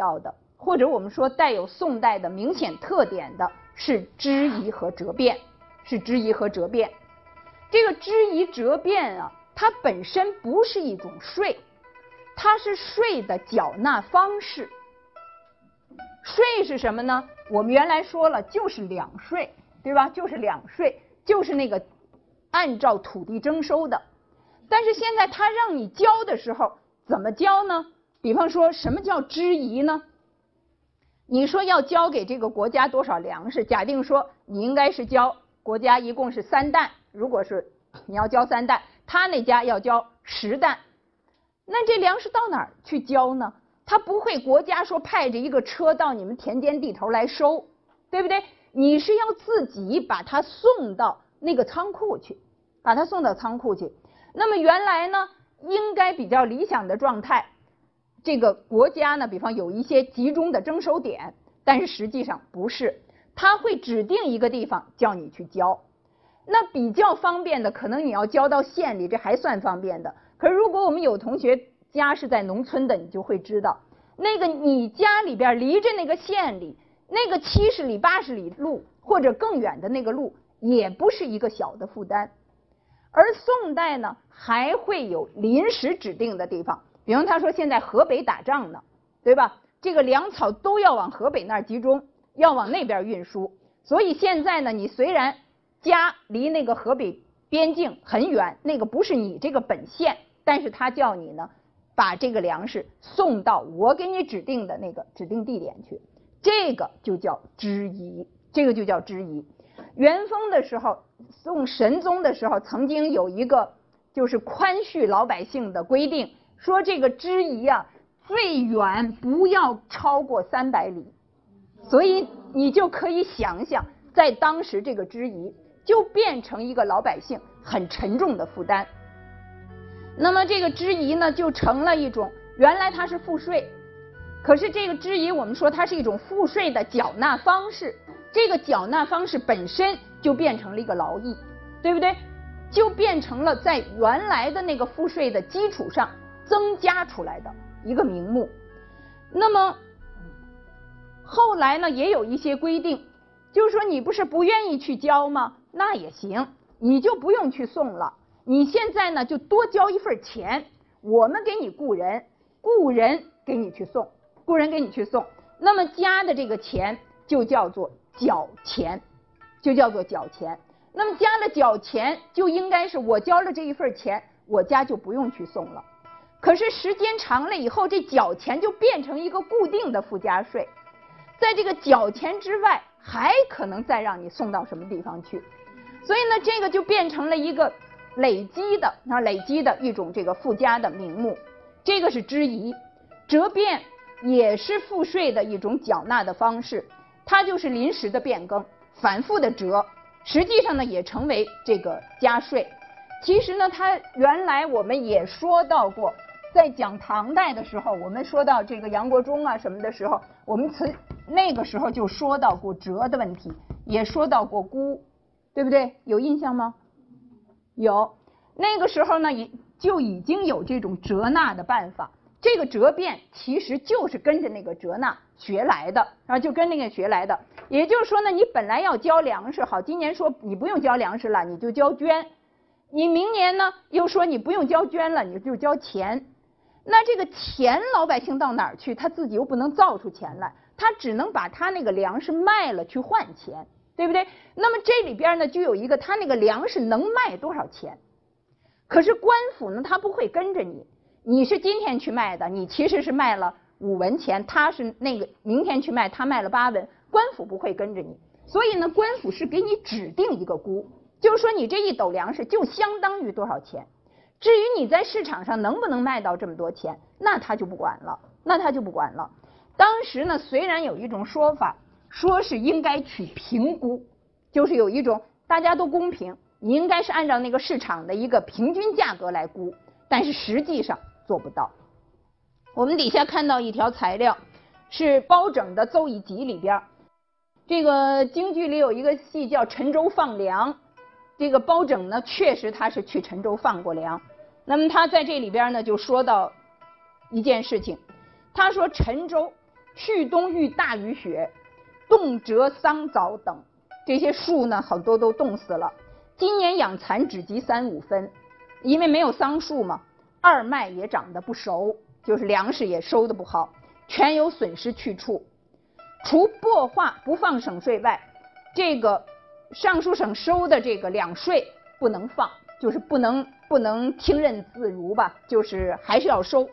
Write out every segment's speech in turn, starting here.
要的，或者我们说带有宋代的明显特点的是支遗和折变，是支遗和折变。这个支遗折变啊，它本身不是一种税，它是税的缴纳方式。税是什么呢？我们原来说了，就是两税，对吧？就是两税，就是那个按照土地征收的。但是现在他让你交的时候，怎么交呢？比方说什么叫支遗呢？你说要交给这个国家多少粮食？假定说你应该是交国家一共是三担，如果是你要交三担，他那家要交十担，那这粮食到哪儿去交呢？他不会国家说派着一个车到你们田间地头来收，对不对？你是要自己把它送到那个仓库去，把它送到仓库去。那么原来呢，应该比较理想的状态。这个国家呢，比方有一些集中的征收点，但是实际上不是，他会指定一个地方叫你去交。那比较方便的，可能你要交到县里，这还算方便的。可是如果我们有同学家是在农村的，你就会知道，那个你家里边离着那个县里，那个七十里八十里路或者更远的那个路，也不是一个小的负担。而宋代呢，还会有临时指定的地方。比方他说现在河北打仗呢，对吧？这个粮草都要往河北那儿集中，要往那边运输。所以现在呢，你虽然家离那个河北边境很远，那个不是你这个本县，但是他叫你呢，把这个粮食送到我给你指定的那个指定地点去，这个就叫支遗，这个就叫支遗。元丰的时候，宋神宗的时候，曾经有一个就是宽恤老百姓的规定。说这个支遗啊，最远不要超过三百里，所以你就可以想想，在当时这个支遗就变成一个老百姓很沉重的负担。那么这个支遗呢，就成了一种原来它是赋税，可是这个支遗我们说它是一种赋税的缴纳方式，这个缴纳方式本身就变成了一个劳役，对不对？就变成了在原来的那个赋税的基础上。增加出来的一个名目，那么后来呢，也有一些规定，就是说你不是不愿意去交吗？那也行，你就不用去送了。你现在呢，就多交一份钱，我们给你雇人，雇人给你去送，雇人给你去送。那么加的这个钱就叫做缴钱，就叫做缴钱。那么加了缴钱，就应该是我交了这一份钱，我家就不用去送了。可是时间长了以后，这缴钱就变成一个固定的附加税，在这个缴钱之外，还可能再让你送到什么地方去，所以呢，这个就变成了一个累积的啊，累积的一种这个附加的名目。这个是支遗，折变也是赋税的一种缴纳的方式，它就是临时的变更，反复的折，实际上呢，也成为这个加税。其实呢，它原来我们也说到过。在讲唐代的时候，我们说到这个杨国忠啊什么的时候，我们曾那个时候就说到过折的问题，也说到过估，对不对？有印象吗？有。那个时候呢，已就已经有这种折纳的办法。这个折变其实就是跟着那个折纳学来的，然后就跟那个学来的。也就是说呢，你本来要交粮食，好，今年说你不用交粮食了，你就交捐；你明年呢又说你不用交捐了，你就交钱。那这个钱老百姓到哪儿去？他自己又不能造出钱来，他只能把他那个粮食卖了去换钱，对不对？那么这里边呢就有一个，他那个粮食能卖多少钱？可是官府呢，他不会跟着你，你是今天去卖的，你其实是卖了五文钱，他是那个明天去卖，他卖了八文，官府不会跟着你，所以呢，官府是给你指定一个估，就是说你这一斗粮食就相当于多少钱。至于你在市场上能不能卖到这么多钱，那他就不管了，那他就不管了。当时呢，虽然有一种说法，说是应该取评估，就是有一种大家都公平，你应该是按照那个市场的一个平均价格来估，但是实际上做不到。我们底下看到一条材料，是包拯的奏议集里边，这个京剧里有一个戏叫《陈州放粮》。这个包拯呢，确实他是去陈州放过粮。那么他在这里边呢，就说到一件事情，他说陈州去冬遇大雨雪，冻折桑枣等这些树呢，很多都冻死了。今年养蚕只及三五分，因为没有桑树嘛。二麦也长得不熟，就是粮食也收的不好，全有损失去处。除薄化不放省税外，这个尚书省收的这个两税不能放，就是不能不能听任自如吧，就是还是要收。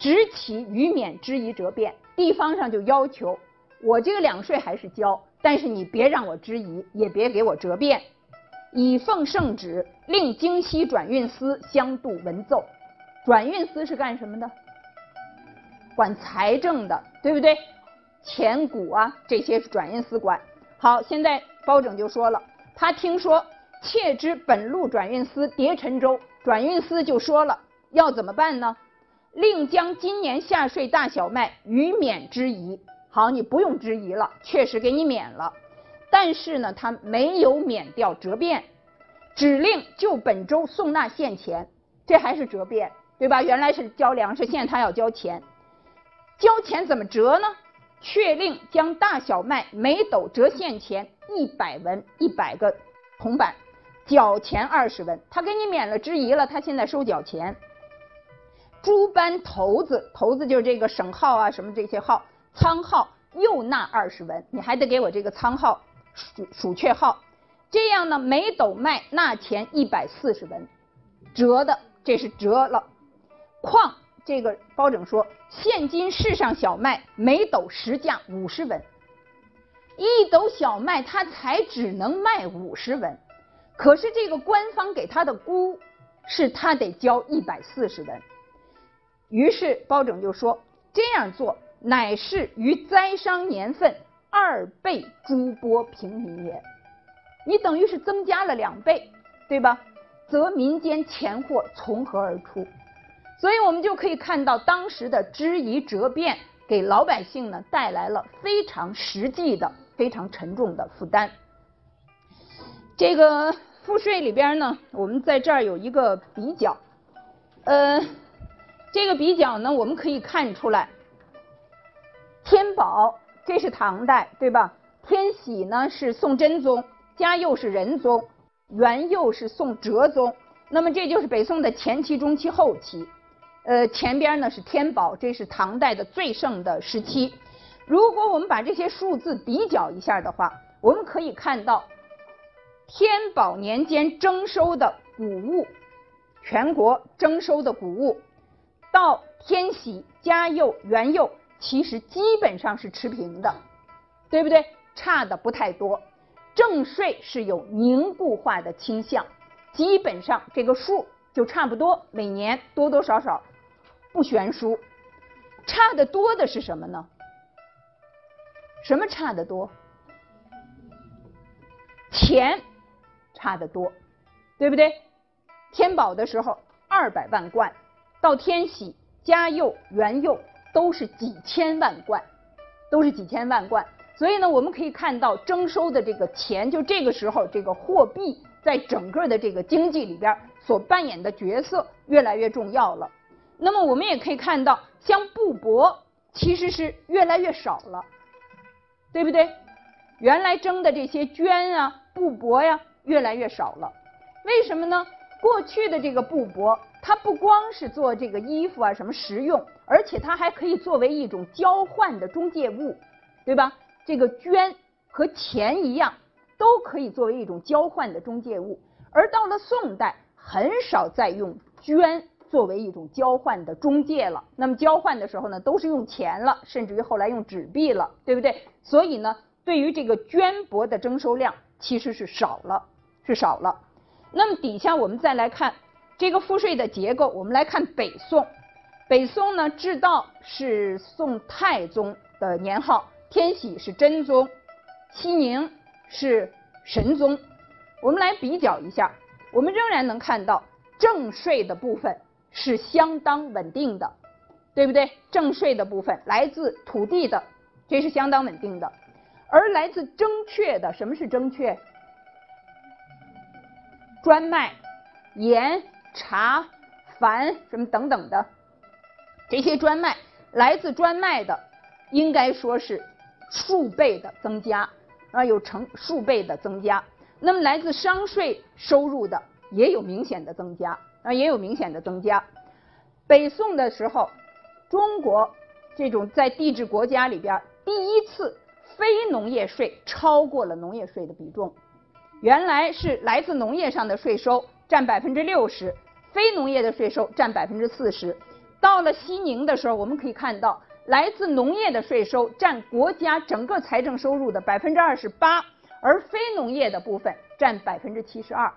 执其余免之夷折变，地方上就要求我这个两税还是交，但是你别让我质疑，也别给我折变。以奉圣旨，令京西转运司相度文奏。转运司是干什么的？管财政的，对不对？钱谷啊，这些转运司管。好，现在包拯就说了，他听说窃知本路转运司叠陈州，转运司就说了，要怎么办呢？令将今年下税大小麦予免之疑。好，你不用质疑了，确实给你免了。但是呢，他没有免掉折变，指令就本州送纳现钱，这还是折变，对吧？原来是交粮食，现在他要交钱，交钱怎么折呢？确令将大小麦每斗折现钱一百文，一百个铜板，缴钱二十文。他给你免了之疑了，他现在收缴钱。诸班头子，头子就是这个省号啊，什么这些号，仓号又纳二十文，你还得给我这个仓号。鼠鼠雀号，这样呢，每斗麦纳钱一百四十文，折的这是折了。况这个包拯说，现今市上小麦每斗实价五十文，一斗小麦他才只能卖五十文，可是这个官方给他的估是他得交一百四十文。于是包拯就说，这样做乃是于灾伤年份。二倍诸波平民也，你等于是增加了两倍，对吧？则民间钱货从何而出？所以我们就可以看到当时的支夷折变给老百姓呢带来了非常实际的、非常沉重的负担。这个赋税里边呢，我们在这儿有一个比较，呃，这个比较呢，我们可以看出来，天宝。这是唐代，对吧？天禧呢是宋真宗，嘉佑是仁宗，元佑是宋哲宗。那么这就是北宋的前期、中期、后期。呃，前边呢是天宝，这是唐代的最盛的时期。如果我们把这些数字比较一下的话，我们可以看到，天宝年间征收的谷物，全国征收的谷物，到天禧、嘉佑、元佑。其实基本上是持平的，对不对？差的不太多。正税是有凝固化的倾向，基本上这个数就差不多，每年多多少少不悬殊。差的多的是什么呢？什么差的多？钱差得多，对不对？天宝的时候二百万贯，到天喜、嘉佑、元佑。都是几千万贯，都是几千万贯，所以呢，我们可以看到征收的这个钱，就这个时候这个货币在整个的这个经济里边所扮演的角色越来越重要了。那么我们也可以看到，像布帛其实是越来越少了，对不对？原来征的这些绢啊、布帛呀，越来越少了。为什么呢？过去的这个布帛。它不光是做这个衣服啊什么实用，而且它还可以作为一种交换的中介物，对吧？这个绢和钱一样，都可以作为一种交换的中介物。而到了宋代，很少再用绢作为一种交换的中介了。那么交换的时候呢，都是用钱了，甚至于后来用纸币了，对不对？所以呢，对于这个绢帛的征收量其实是少了，是少了。那么底下我们再来看。这个赋税的结构，我们来看北宋。北宋呢，至道是宋太宗的年号，天禧是真宗，熙宁是神宗。我们来比较一下，我们仍然能看到正税的部分是相当稳定的，对不对？正税的部分来自土地的，这是相当稳定的，而来自征阙的，什么是征阙？专卖、盐。茶、矾什么等等的这些专卖，来自专卖的应该说是数倍的增加啊，有成数倍的增加。那么来自商税收入的也有明显的增加啊，也有明显的增加。北宋的时候，中国这种在帝制国家里边第一次非农业税超过了农业税的比重。原来是来自农业上的税收占百分之六十，非农业的税收占百分之四十。到了西宁的时候，我们可以看到，来自农业的税收占国家整个财政收入的百分之二十八，而非农业的部分占百分之七十二。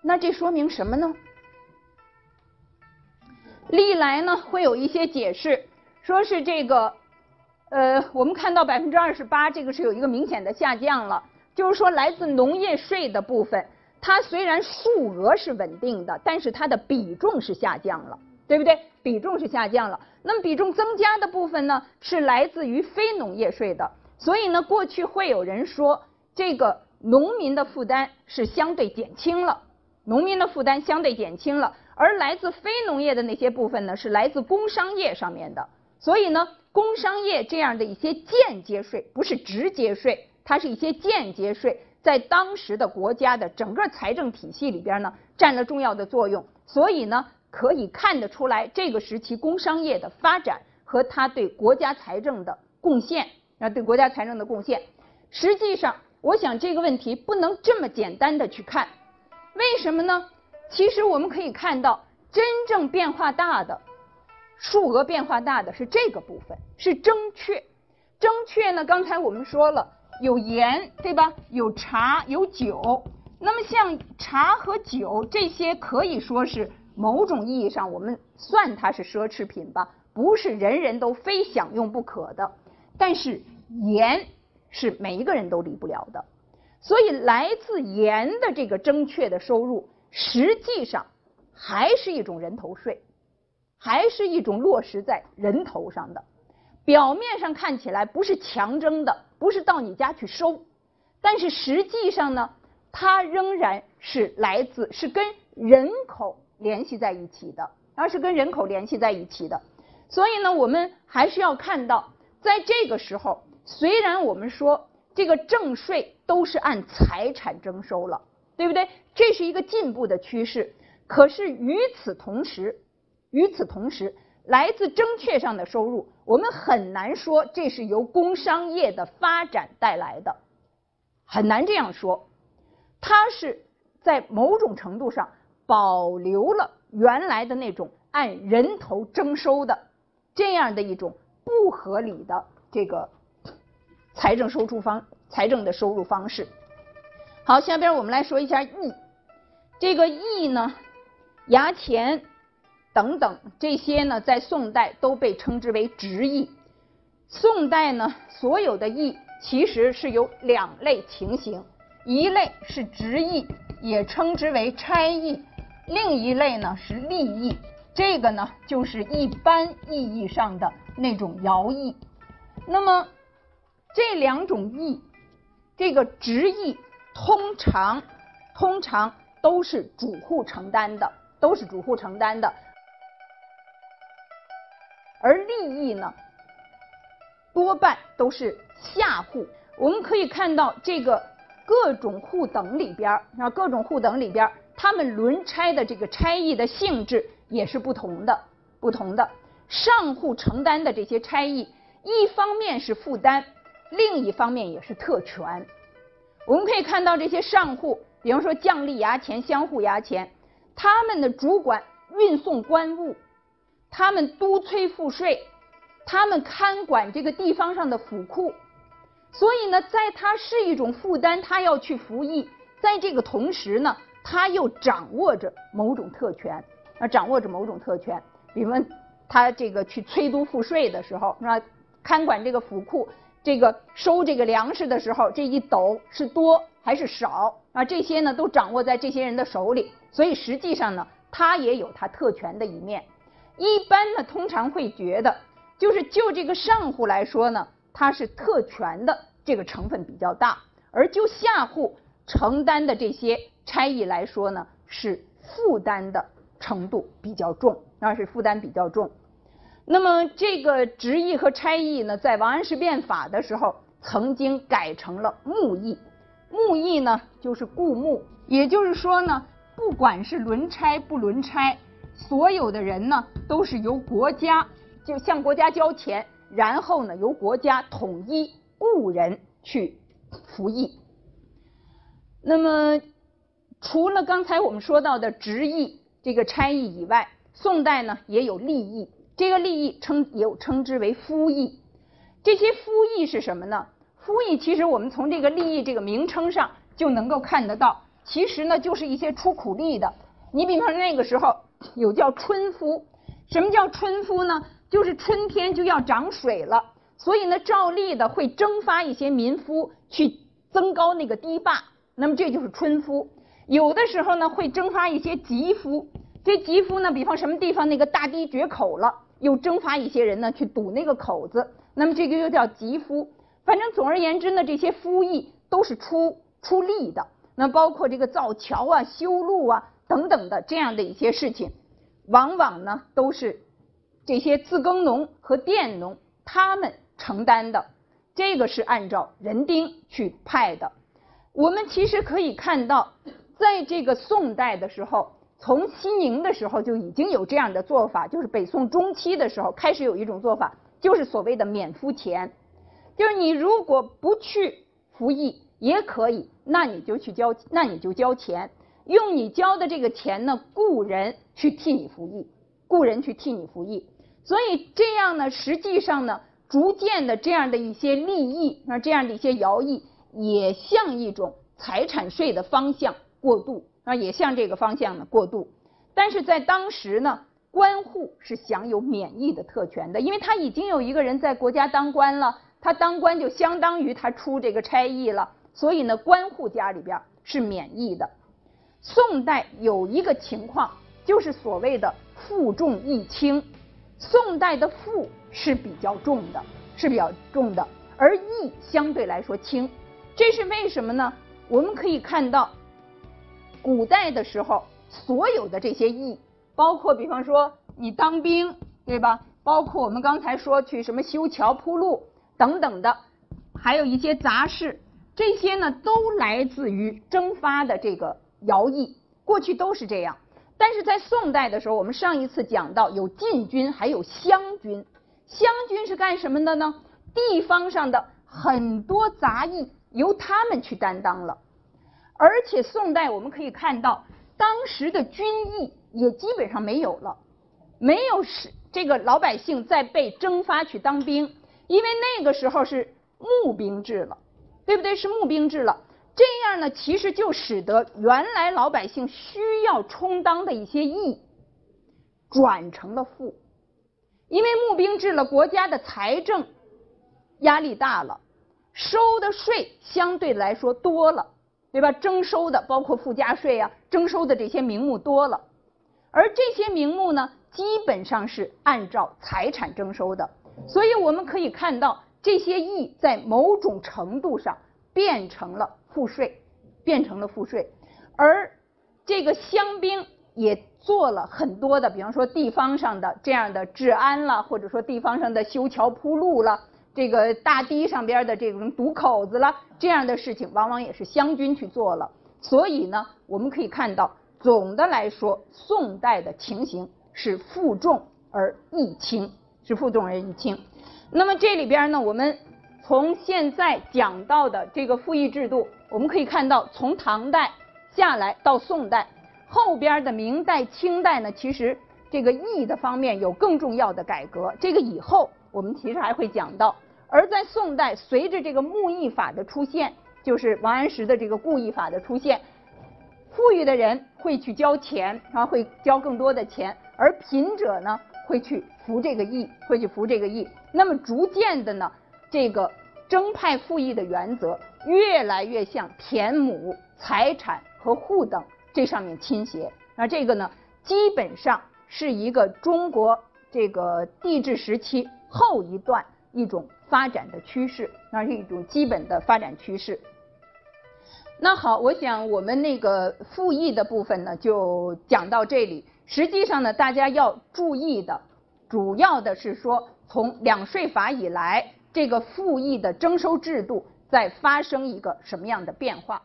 那这说明什么呢？历来呢会有一些解释，说是这个，呃，我们看到百分之二十八，这个是有一个明显的下降了。就是说，来自农业税的部分，它虽然数额是稳定的，但是它的比重是下降了，对不对？比重是下降了。那么比重增加的部分呢，是来自于非农业税的。所以呢，过去会有人说，这个农民的负担是相对减轻了，农民的负担相对减轻了，而来自非农业的那些部分呢，是来自工商业上面的。所以呢，工商业这样的一些间接税，不是直接税。它是一些间接税，在当时的国家的整个财政体系里边呢，占了重要的作用。所以呢，可以看得出来，这个时期工商业的发展和它对国家财政的贡献啊，对国家财政的贡献。实际上，我想这个问题不能这么简单的去看。为什么呢？其实我们可以看到，真正变化大的、数额变化大的是这个部分，是征阙。征阙呢，刚才我们说了。有盐，对吧？有茶，有酒。那么像茶和酒这些，可以说是某种意义上我们算它是奢侈品吧，不是人人都非享用不可的。但是盐是每一个人都离不了的，所以来自盐的这个征确的收入，实际上还是一种人头税，还是一种落实在人头上的。表面上看起来不是强征的。不是到你家去收，但是实际上呢，它仍然是来自是跟人口联系在一起的，而是跟人口联系在一起的。所以呢，我们还是要看到，在这个时候，虽然我们说这个正税都是按财产征收了，对不对？这是一个进步的趋势。可是与此同时，与此同时。来自征阙上的收入，我们很难说这是由工商业的发展带来的，很难这样说。它是在某种程度上保留了原来的那种按人头征收的这样的一种不合理的这个财政收入方财政的收入方式。好，下边我们来说一下役，这个役呢，衙前。等等，这些呢，在宋代都被称之为直役。宋代呢，所有的役其实是有两类情形，一类是直役，也称之为差役；另一类呢是吏役，这个呢就是一般意义上的那种徭役。那么这两种役，这个直役通常通常都是主户承担的，都是主户承担的。而利益呢，多半都是下户。我们可以看到，这个各种户等里边啊，各种户等里边，他们轮差的这个差役的性质也是不同的。不同的上户承担的这些差役，一方面是负担，另一方面也是特权。我们可以看到，这些上户，比方说将吏衙前、乡户衙前，他们的主管运送官物。他们督催赋税，他们看管这个地方上的府库，所以呢，在他是一种负担，他要去服役，在这个同时呢，他又掌握着某种特权，啊，掌握着某种特权。比如他这个去催督赋税的时候，是吧？看管这个府库，这个收这个粮食的时候，这一斗是多还是少啊？这些呢，都掌握在这些人的手里，所以实际上呢，他也有他特权的一面。一般呢，通常会觉得，就是就这个上户来说呢，它是特权的这个成分比较大，而就下户承担的这些差役来说呢，是负担的程度比较重，那是负担比较重。那么这个直役和差役呢，在王安石变法的时候，曾经改成了木役。木役呢，就是雇木，也就是说呢，不管是轮差不轮差，所有的人呢，都是由国家就向国家交钱，然后呢，由国家统一雇人去服役。那么，除了刚才我们说到的直役这个差役以外，宋代呢也有吏役。这个吏役称也有称之为夫役，这些夫役是什么呢？夫役其实我们从这个吏役这个名称上就能够看得到，其实呢就是一些出苦力的。你比方说那个时候有叫春夫，什么叫春夫呢？就是春天就要涨水了，所以呢照例的会征发一些民夫去增高那个堤坝，那么这就是春夫。有的时候呢会征发一些吉夫，这吉夫呢比方什么地方那个大堤决口了。又征发一些人呢去堵那个口子，那么这个又叫吉夫。反正总而言之呢，这些夫役都是出出力的。那包括这个造桥啊、修路啊等等的这样的一些事情，往往呢都是这些自耕农和佃农他们承担的。这个是按照人丁去派的。我们其实可以看到，在这个宋代的时候。从西宁的时候就已经有这样的做法，就是北宋中期的时候开始有一种做法，就是所谓的免夫钱，就是你如果不去服役也可以，那你就去交，那你就交钱，用你交的这个钱呢雇人去替你服役，雇人去替你服役，所以这样呢，实际上呢，逐渐的这样的一些利益，那这样的一些徭役，也向一种财产税的方向过渡。啊，也向这个方向呢过渡，但是在当时呢，官户是享有免役的特权的，因为他已经有一个人在国家当官了，他当官就相当于他出这个差役了，所以呢，官户家里边是免役的。宋代有一个情况，就是所谓的负重役轻，宋代的负是比较重的，是比较重的，而役相对来说轻，这是为什么呢？我们可以看到。古代的时候，所有的这些役，包括比方说你当兵，对吧？包括我们刚才说去什么修桥铺路等等的，还有一些杂事，这些呢都来自于征发的这个徭役。过去都是这样，但是在宋代的时候，我们上一次讲到有禁军，还有乡军。乡军是干什么的呢？地方上的很多杂役由他们去担当了。而且宋代我们可以看到，当时的军役也基本上没有了，没有是这个老百姓再被征发去当兵，因为那个时候是募兵制了，对不对？是募兵制了，这样呢，其实就使得原来老百姓需要充当的一些役，转成了赋，因为募兵制了，国家的财政压力大了，收的税相对来说多了。对吧？征收的包括附加税啊，征收的这些名目多了，而这些名目呢，基本上是按照财产征收的，所以我们可以看到这些役在某种程度上变成了赋税，变成了赋税，而这个乡兵也做了很多的，比方说地方上的这样的治安了，或者说地方上的修桥铺路了。这个大堤上边的这种堵口子了，这样的事情往往也是湘军去做了。所以呢，我们可以看到，总的来说，宋代的情形是负重而役轻，是负重而役轻。那么这里边呢，我们从现在讲到的这个赋役制度，我们可以看到，从唐代下来到宋代，后边的明代、清代呢，其实这个役的方面有更重要的改革。这个以后我们其实还会讲到。而在宋代，随着这个募役法的出现，就是王安石的这个故役法的出现，富裕的人会去交钱，啊，会交更多的钱，而贫者呢会去服这个役，会去服这个役。那么逐渐的呢，这个征派赋役的原则越来越向田亩、财产和户等这上面倾斜。那这个呢，基本上是一个中国这个帝制时期后一段一种。发展的趋势，那是一种基本的发展趋势。那好，我想我们那个复议的部分呢，就讲到这里。实际上呢，大家要注意的，主要的是说从两税法以来，这个复议的征收制度在发生一个什么样的变化。